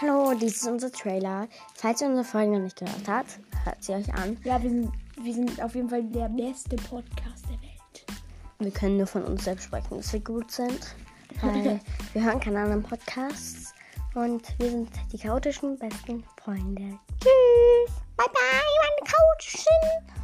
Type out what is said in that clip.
Hallo, dies ist unser Trailer. Falls ihr unsere Folge noch nicht gehört habt, hört sie euch an. Ja, wir sind, wir sind auf jeden Fall der beste Podcast der Welt. Wir können nur von uns selbst sprechen, dass wir gut sind. Weil wir hören keine anderen Podcasts. Und wir sind die chaotischen besten Freunde. Tschüss. Bye bye, meine chaotischen.